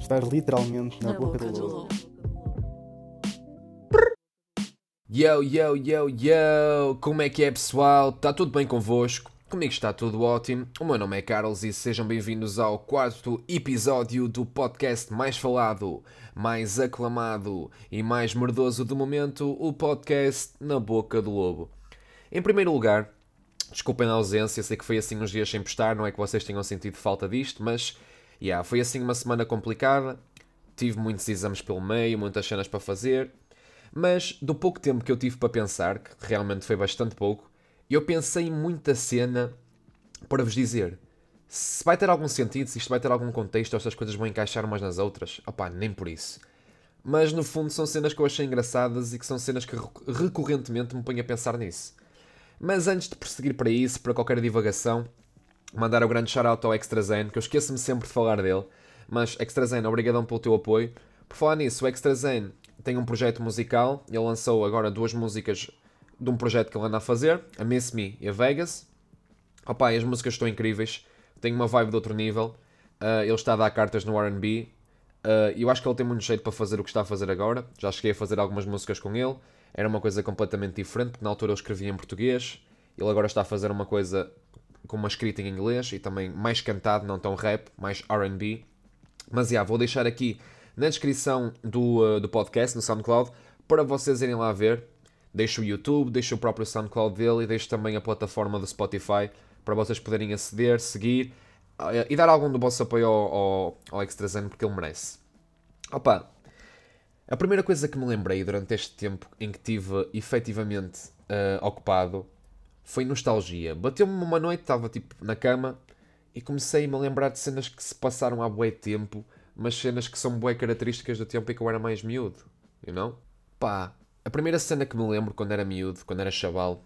Estás literalmente na, boca, do lobo. Yo, yo, yo, yo! Como é que é, pessoal? Está tudo bem convosco? Comigo está tudo ótimo. O meu nome é Carlos e sejam bem-vindos ao quarto episódio do podcast mais falado, mais aclamado e mais merdoso do momento, o podcast Na Boca do Lobo. Em primeiro lugar, desculpem a ausência, sei que foi assim uns dias sem postar, não é que vocês tenham sentido falta disto, mas yeah, foi assim uma semana complicada. Tive muitos exames pelo meio, muitas cenas para fazer, mas do pouco tempo que eu tive para pensar, que realmente foi bastante pouco, eu pensei em muita cena para vos dizer. Se vai ter algum sentido, se isto vai ter algum contexto, ou estas coisas vão encaixar umas nas outras, opá, nem por isso. Mas no fundo são cenas que eu achei engraçadas e que são cenas que recorrentemente me põem a pensar nisso. Mas antes de prosseguir para isso, para qualquer divagação, mandar o grande shout-out ao Extrazen, que eu esqueço-me sempre de falar dele. Mas Extrazen, obrigadão pelo teu apoio. Por falar nisso, o Extrazen tem um projeto musical, ele lançou agora duas músicas de um projeto que ele anda a fazer, a Miss Me e a Vegas. Opa, as músicas estão incríveis, tem uma vibe de outro nível. Uh, ele está a dar cartas no RB. Uh, eu acho que ele tem muito jeito para fazer o que está a fazer agora. Já cheguei a fazer algumas músicas com ele. Era uma coisa completamente diferente, porque na altura eu escrevia em português. Ele agora está a fazer uma coisa com uma escrita em inglês e também mais cantado, não tão rap, mais RB. Mas já, vou deixar aqui na descrição do, uh, do podcast, no SoundCloud, para vocês irem lá ver. Deixo o YouTube, deixo o próprio SoundCloud dele e deixo também a plataforma do Spotify para vocês poderem aceder, seguir uh, e dar algum do vosso apoio ao, ao, ao Extrazen porque ele merece. Opa, a primeira coisa que me lembrei durante este tempo em que estive efetivamente uh, ocupado foi nostalgia. Bateu-me uma noite, estava tipo na cama e comecei-me a lembrar de cenas que se passaram há bué tempo, mas cenas que são bué características do tempo em que eu era mais miúdo, you know? Pá, a primeira cena que me lembro quando era miúdo, quando era chaval,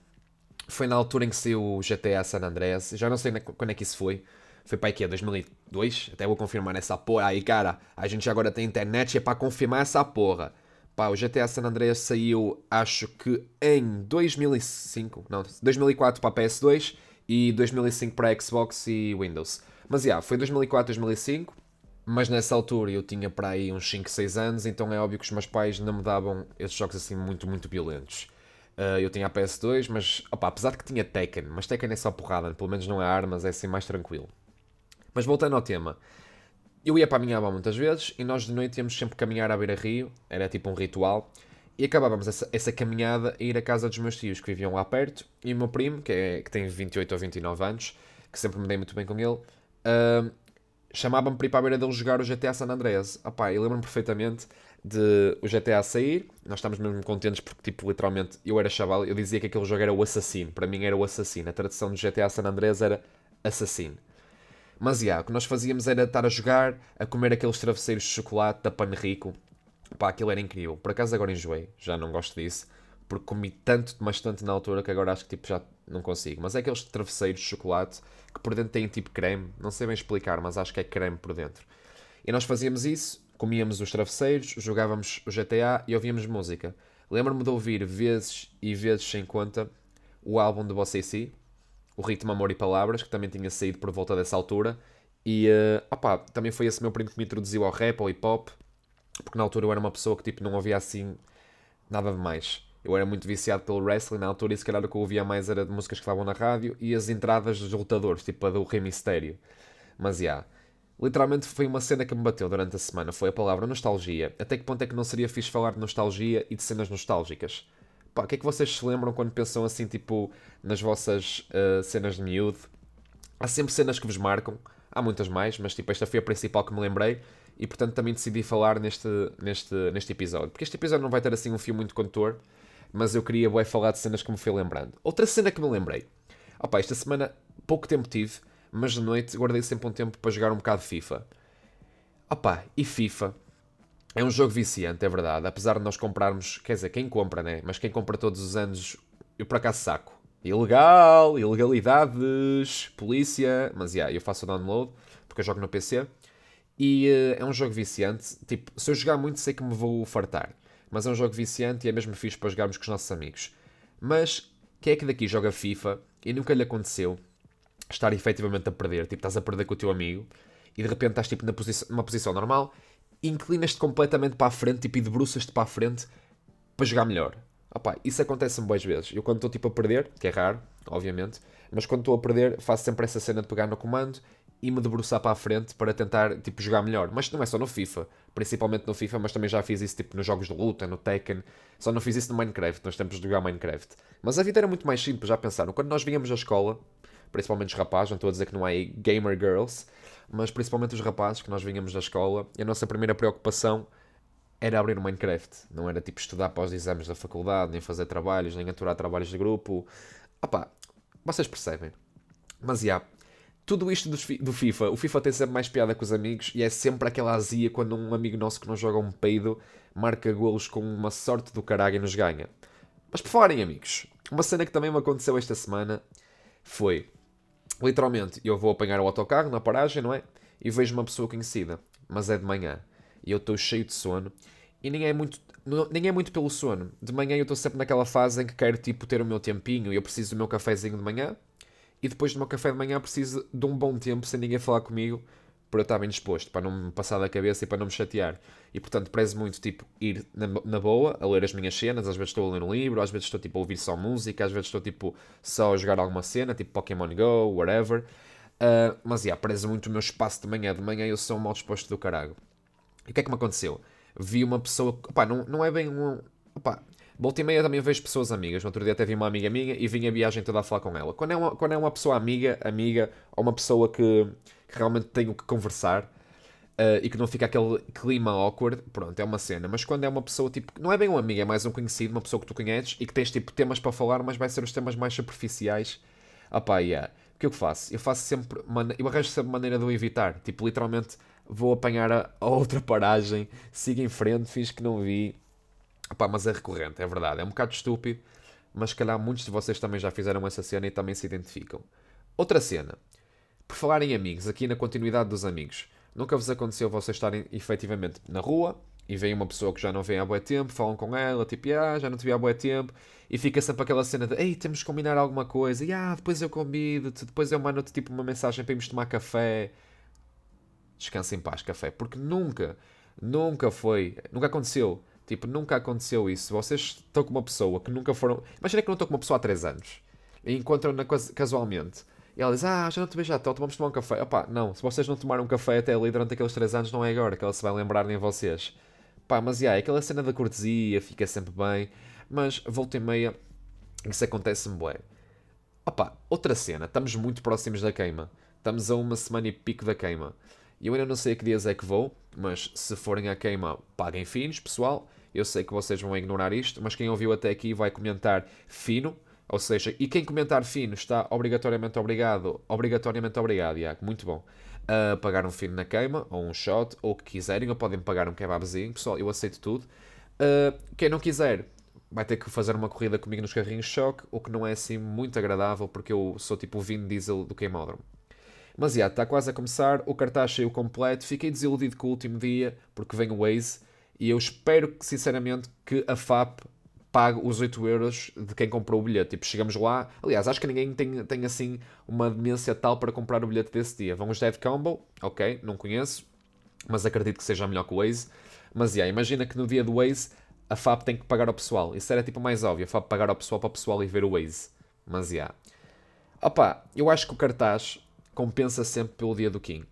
foi na altura em que saiu o GTA San Andreas. Já não sei quando é que isso foi. Foi para aqui, 2002? Até vou confirmar essa porra. Aí, cara, a gente agora tem internet e é para confirmar essa porra. Pá, o GTA San Andreas saiu, acho que em 2005, não, 2004 para a PS2 e 2005 para a Xbox e Windows. Mas, já, yeah, foi 2004, 2005. Mas nessa altura eu tinha para aí uns 5, 6 anos, então é óbvio que os meus pais não me davam esses jogos assim muito, muito violentos. Uh, eu tinha a PS2, mas opa, apesar de que tinha Tekken, mas Tekken é só porrada, pelo menos não é armas, é assim mais tranquilo. Mas voltando ao tema, eu ia para a minha avó muitas vezes e nós de noite íamos sempre caminhar à beira-rio, era tipo um ritual, e acabávamos essa, essa, caminhada a ir à casa dos meus tios que viviam lá perto e o meu primo, que, é, que tem 28 ou 29 anos, que sempre me dei muito bem com ele, uh, chamava-me para ir para a beira dele jogar o GTA San Andreas. Opá, eu lembro-me perfeitamente de o GTA sair, nós estávamos mesmo contentes porque, tipo, literalmente, eu era chaval, eu dizia que aquele jogo era o assassino, para mim era o assassino, a tradução do GTA San Andreas era assassino. Mas, yeah, o que nós fazíamos era estar a jogar, a comer aqueles travesseiros de chocolate da Panrico. Pá, aquilo era incrível. Por acaso agora enjoei, já não gosto disso. Porque comi tanto, mas tanto na altura que agora acho que tipo, já não consigo. Mas é aqueles travesseiros de chocolate que por dentro têm tipo creme. Não sei bem explicar, mas acho que é creme por dentro. E nós fazíamos isso, comíamos os travesseiros, jogávamos o GTA e ouvíamos música. Lembro-me de ouvir vezes e vezes sem conta o álbum de Você Si, o Ritmo, Amor e Palavras, que também tinha saído por volta dessa altura. E uh, opa, também foi esse meu primo que me introduziu ao rap, ao hip hop, porque na altura eu era uma pessoa que tipo, não ouvia assim nada de mais. Eu era muito viciado pelo wrestling na altura e se calhar o que eu ouvia mais era de músicas que estavam na rádio e as entradas dos lutadores, tipo a do Rei Mistério. Mas já. Yeah, literalmente foi uma cena que me bateu durante a semana, foi a palavra nostalgia. Até que ponto é que não seria fixe falar de nostalgia e de cenas nostálgicas? Pá, o que é que vocês se lembram quando pensam assim, tipo, nas vossas uh, cenas de miúdo? Há sempre cenas que vos marcam, há muitas mais, mas tipo, esta foi a principal que me lembrei e portanto também decidi falar neste, neste, neste episódio. Porque este episódio não vai ter assim um fio muito condutor, mas eu queria bué, falar de cenas que me foi lembrando. Outra cena que me lembrei. Opa, esta semana pouco tempo tive, mas de noite guardei sempre um tempo para jogar um bocado de FIFA. Opa, e FIFA é um jogo viciante, é verdade. Apesar de nós comprarmos, quer dizer, quem compra, né? Mas quem compra todos os anos, eu por acaso saco. Ilegal, ilegalidades, polícia. Mas já, yeah, eu faço o download porque eu jogo no PC. E uh, é um jogo viciante. Tipo, se eu jogar muito, sei que me vou fartar. Mas é um jogo viciante e é mesmo fixe para jogarmos com os nossos amigos. Mas quem é que daqui joga FIFA e nunca lhe aconteceu estar efetivamente a perder? Tipo, estás a perder com o teu amigo e de repente estás tipo, na posição, numa posição normal inclinas-te completamente para a frente, tipo, e debruças-te para a frente para jogar melhor. Opa, isso acontece-me boas vezes. Eu quando estou tipo a perder, que é raro, obviamente, mas quando estou a perder faço sempre essa cena de pegar no comando e me debruçar para a frente para tentar tipo jogar melhor. Mas não é só no FIFA, principalmente no FIFA, mas também já fiz isso tipo nos jogos de luta, no Tekken. Só não fiz isso no Minecraft, nos tempos de jogar Minecraft. Mas a vida era muito mais simples, já pensaram? Quando nós vínhamos à escola, principalmente os rapazes, não estou a dizer que não há gamer girls, mas principalmente os rapazes que nós vínhamos da escola, e a nossa primeira preocupação era abrir o Minecraft. Não era tipo estudar para os exames da faculdade, nem fazer trabalhos, nem aturar trabalhos de grupo. Opá, vocês percebem. Mas já, yeah, tudo isto do, do, FIFA, o FIFA tem sempre mais piada com os amigos e é sempre aquela azia quando um amigo nosso que não joga um peido marca golos com uma sorte do caralho e nos ganha. Mas por falarem amigos, uma cena que também me aconteceu esta semana foi, literalmente, eu vou apanhar o autocarro na paragem, não é? E vejo uma pessoa conhecida, mas é de manhã. E eu estou cheio de sono e nem é muito nem é muito pelo sono. De manhã eu estou sempre naquela fase em que quero tipo ter o meu tempinho e eu preciso do meu cafezinho de manhã. E depois do meu café de manhã preciso de um bom tempo sem ninguém falar comigo para eu estar bem disposto, para não me passar da cabeça e para não me chatear. E portanto prezo muito tipo ir na, na boa, a ler as minhas cenas, às vezes estou a ler um livro, às vezes estou tipo a ouvir só música, às vezes estou tipo só a jogar alguma cena, tipo Pokémon Go, whatever. Uh, mas yeah, prezo muito o meu espaço de manhã. De manhã eu sou um mal disposto do caralho. E o que é que me aconteceu? Vi uma pessoa. Opá, não, não é bem um. Opá, volta e meia também vejo pessoas amigas. No outro dia até vi uma amiga minha e vim a viagem toda a falar com ela. Quando é uma, quando é uma pessoa amiga, amiga, ou uma pessoa que, que realmente tenho que conversar. Uh, e que não fica aquele clima awkward, pronto, é uma cena. Mas quando é uma pessoa tipo, não é bem um amigo, é mais um conhecido, uma pessoa que tu conheces e que tens tipo temas para falar, mas vai ser os temas mais superficiais. Ah pá, yeah. o que eu faço? Eu faço sempre, eu arranjo sempre maneira de o evitar. Tipo, literalmente, vou apanhar a, a outra paragem, sigo em frente, fiz que não vi. Mas é recorrente, é verdade. É um bocado estúpido, mas se calhar muitos de vocês também já fizeram essa cena e também se identificam. Outra cena. Por falar em amigos, aqui na continuidade dos amigos. Nunca vos aconteceu vocês estarem efetivamente na rua e vem uma pessoa que já não vem há bué tempo, falam com ela, tipo, ah, já não te vi há bué tempo, e fica sempre aquela cena de, ei, temos que combinar alguma coisa, e ah, depois eu convido-te, depois eu mando-te tipo uma mensagem para irmos tomar café, descansa em paz, café. Porque nunca, nunca foi, nunca aconteceu. Tipo, nunca aconteceu isso. Vocês estão com uma pessoa que nunca foram. Imagina que não estão com uma pessoa há 3 anos e encontram-na casualmente. E ela diz: Ah, já não te vejo já, então vamos tomar um café. Opá, não, se vocês não tomaram um café até ali durante aqueles 3 anos, não é agora que ela se vai lembrar nem vocês. Pá, mas yeah, aquela cena da cortesia fica sempre bem. Mas volta e meia, isso acontece-me bué. Opá, outra cena, estamos muito próximos da queima. Estamos a uma semana e pico da queima. E eu ainda não sei a que dias é que vou, mas se forem à queima, paguem finos, pessoal. Eu sei que vocês vão ignorar isto, mas quem ouviu até aqui vai comentar fino. Ou seja, e quem comentar fino está obrigatoriamente obrigado, obrigatoriamente obrigado, Iago, muito bom, a pagar um fino na queima, ou um shot, ou o que quiserem, ou podem pagar um kebabzinho, pessoal, eu aceito tudo. Uh, quem não quiser, vai ter que fazer uma corrida comigo nos carrinhos choque, o que não é assim muito agradável, porque eu sou tipo o Vin Diesel do queimódromo. Mas já, está quase a começar, o cartaz saiu completo, fiquei desiludido com o último dia, porque vem o Waze, e eu espero que, sinceramente, que a FAP pague os 8 euros de quem comprou o bilhete. Tipo, chegamos lá, aliás, acho que ninguém tem, tem assim uma demência tal para comprar o bilhete desse dia. Vamos Dead Combo, ok, não conheço, mas acredito que seja melhor que o Waze. Mas já, imagina que no dia do Waze a FAP tem que pagar ao pessoal. Isso era tipo mais óbvio, a FAP pagar ao pessoal para o pessoal e ver o Waze. Mas já. Opa, eu acho que o cartaz compensa sempre pelo dia do Kim.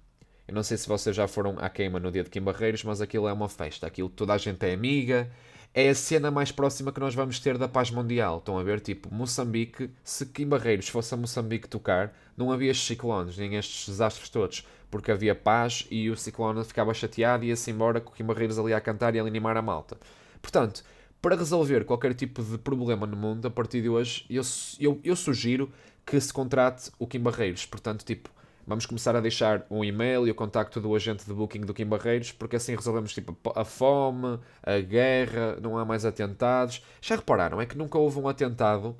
Eu não sei se vocês já foram à queima no dia de Kim Barreiros, mas aquilo é uma festa. Aquilo toda a gente é amiga. É a cena mais próxima que nós vamos ter da paz mundial. Estão a ver? Tipo, Moçambique, se Kim Barreiros fosse a Moçambique tocar, não havia ciclones, nem estes desastres todos. Porque havia paz e o ciclone ficava chateado e ia-se embora com o Kim Barreiros ali a cantar e a animar a malta. Portanto, para resolver qualquer tipo de problema no mundo, a partir de hoje, eu, eu, eu sugiro que se contrate o Kim Barreiros. Portanto, tipo, vamos começar a deixar um e-mail e o contacto do agente de booking do Kim Barreiros, porque assim resolvemos tipo a fome, a guerra, não há mais atentados. Já repararam, é que nunca houve um atentado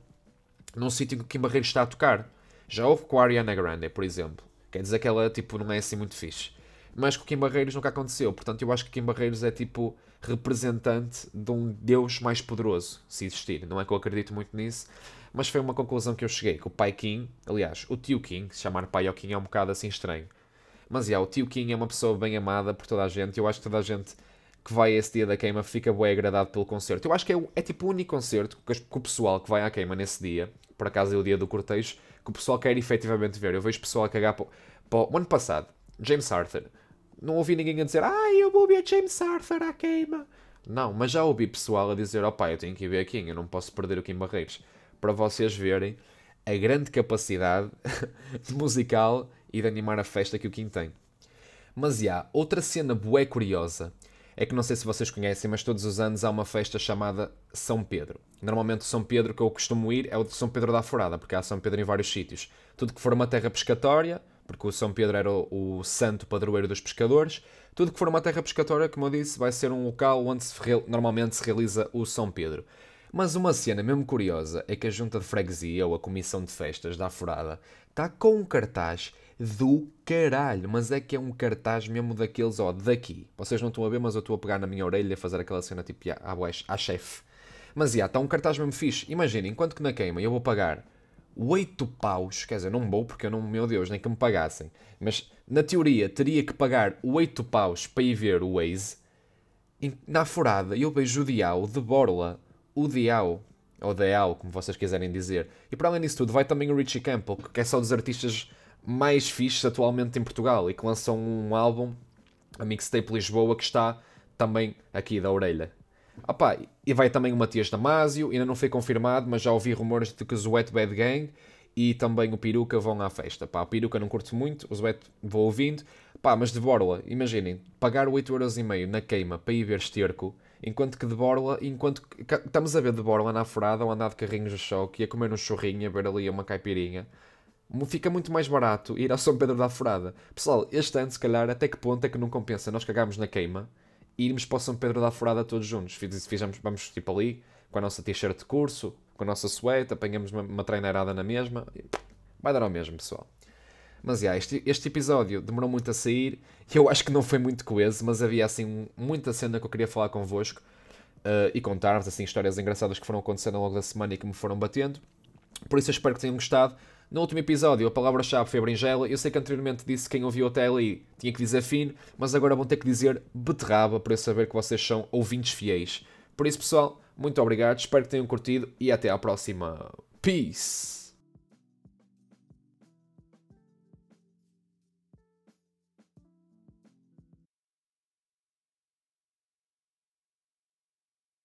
num sítio que o Kim Barreiros está a tocar. Já houve com a Ariana Grande, por exemplo. Quer dizer que ela tipo, não é assim muito fixe. Mas com o Kim Barreiros nunca aconteceu. Portanto, eu acho que Kim Barreiros é tipo representante de um Deus mais poderoso, se existir. Não é que eu acredito muito nisso, mas foi uma conclusão que eu cheguei, que o pai Kim, aliás, o tio Kim, se chamar pai ao Kim é um bocado assim estranho. Mas, yeah, o tio Kim é uma pessoa bem amada por toda a gente. Eu acho que toda a gente que vai a esse dia da queima fica bem agradado pelo concerto. Eu acho que é, é tipo o único concerto que, que o pessoal que vai à queima nesse dia, por acaso é o dia do cortejo, que o pessoal quer efetivamente ver. Eu vejo pessoal a cagar para, o ano passado, James Arthur. Não ouvi ninguém a dizer, ah, eu vou ver James Arthur à queima. Não, mas já ouvi pessoal a dizer, opá, eu tenho que ir ver aqui, eu não posso perder o Kim Barreiros. Para vocês verem a grande capacidade de musical e de animar a festa que o Kim tem. Mas yeah, outra cena bué curiosa é que não sei se vocês conhecem, mas todos os anos há uma festa chamada São Pedro. Normalmente São Pedro que eu costumo ir é o de São Pedro da Forada, porque há São Pedro em vários sítios. Tudo que for uma terra pescatória, porque o São Pedro era o, o santo padroeiro dos pescadores, tudo que for uma terra pescatória, como eu disse, vai ser um local onde se, normalmente se realiza o São Pedro. Mas uma cena mesmo curiosa é que a junta de freguesia, ou a comissão de festas da Forada, está com um cartaz do caralho. Mas é que é um cartaz mesmo daqueles, ó, daqui. Vocês não estão a ver, mas eu estou a pegar na minha orelha a fazer aquela cena tipo à, à chefe. Mas, já, está um cartaz mesmo fixe. Imaginem, enquanto que na queima eu vou pagar 8 paus, quer dizer, não vou porque eu não, meu Deus, nem que me pagassem. Mas, na teoria, teria que pagar 8 paus para ir ver o Waze. Na furada, eu vejo o Diao de Borla, o Diao, ou Diao, como vocês quiserem dizer. E para além disso tudo, vai também o Richie Campbell, que é só dos artistas mais fixes atualmente em Portugal e que lançam um álbum, a Mixtape Lisboa, que está também aqui da orelha. Opa, e vai também o Matias Damasio, ainda não foi confirmado, mas já ouvi rumores de que o Wet Bad Gang e também o Peruca vão à festa. Pá, o Peruca não curto muito, o Wet vou ouvindo. Pá, mas de Borla, imaginem, pagar 8,5€ na queima para ir ver esterco, enquanto que de Borla, enquanto que, estamos a ver de Borla na furada, ou andar de carrinhos de choque, e a comer um churrinho, a ver ali uma caipirinha fica muito mais barato ir ao São Pedro da Furada. Pessoal, este ano, se calhar, até que ponto é que não compensa nós cagarmos na queima e irmos para o São Pedro da Furada todos juntos? Fizemos, vamos tipo ali, com a nossa t-shirt de curso, com a nossa suéte, apanhamos uma, uma treinarada na mesma. Vai dar ao mesmo, pessoal. Mas, yeah, este, este episódio demorou muito a sair e eu acho que não foi muito coeso, mas havia, assim, muita cena que eu queria falar convosco uh, e contar-vos, assim, histórias engraçadas que foram acontecendo ao longo da semana e que me foram batendo. Por isso eu espero que tenham gostado. No último episódio, a palavra-chave foi berinjela. Eu sei que anteriormente disse que quem ouviu até ali tinha que dizer fino, mas agora vão ter que dizer beterraba para eu saber que vocês são ouvintes fiéis. Por isso, pessoal, muito obrigado, espero que tenham curtido e até à próxima. Peace!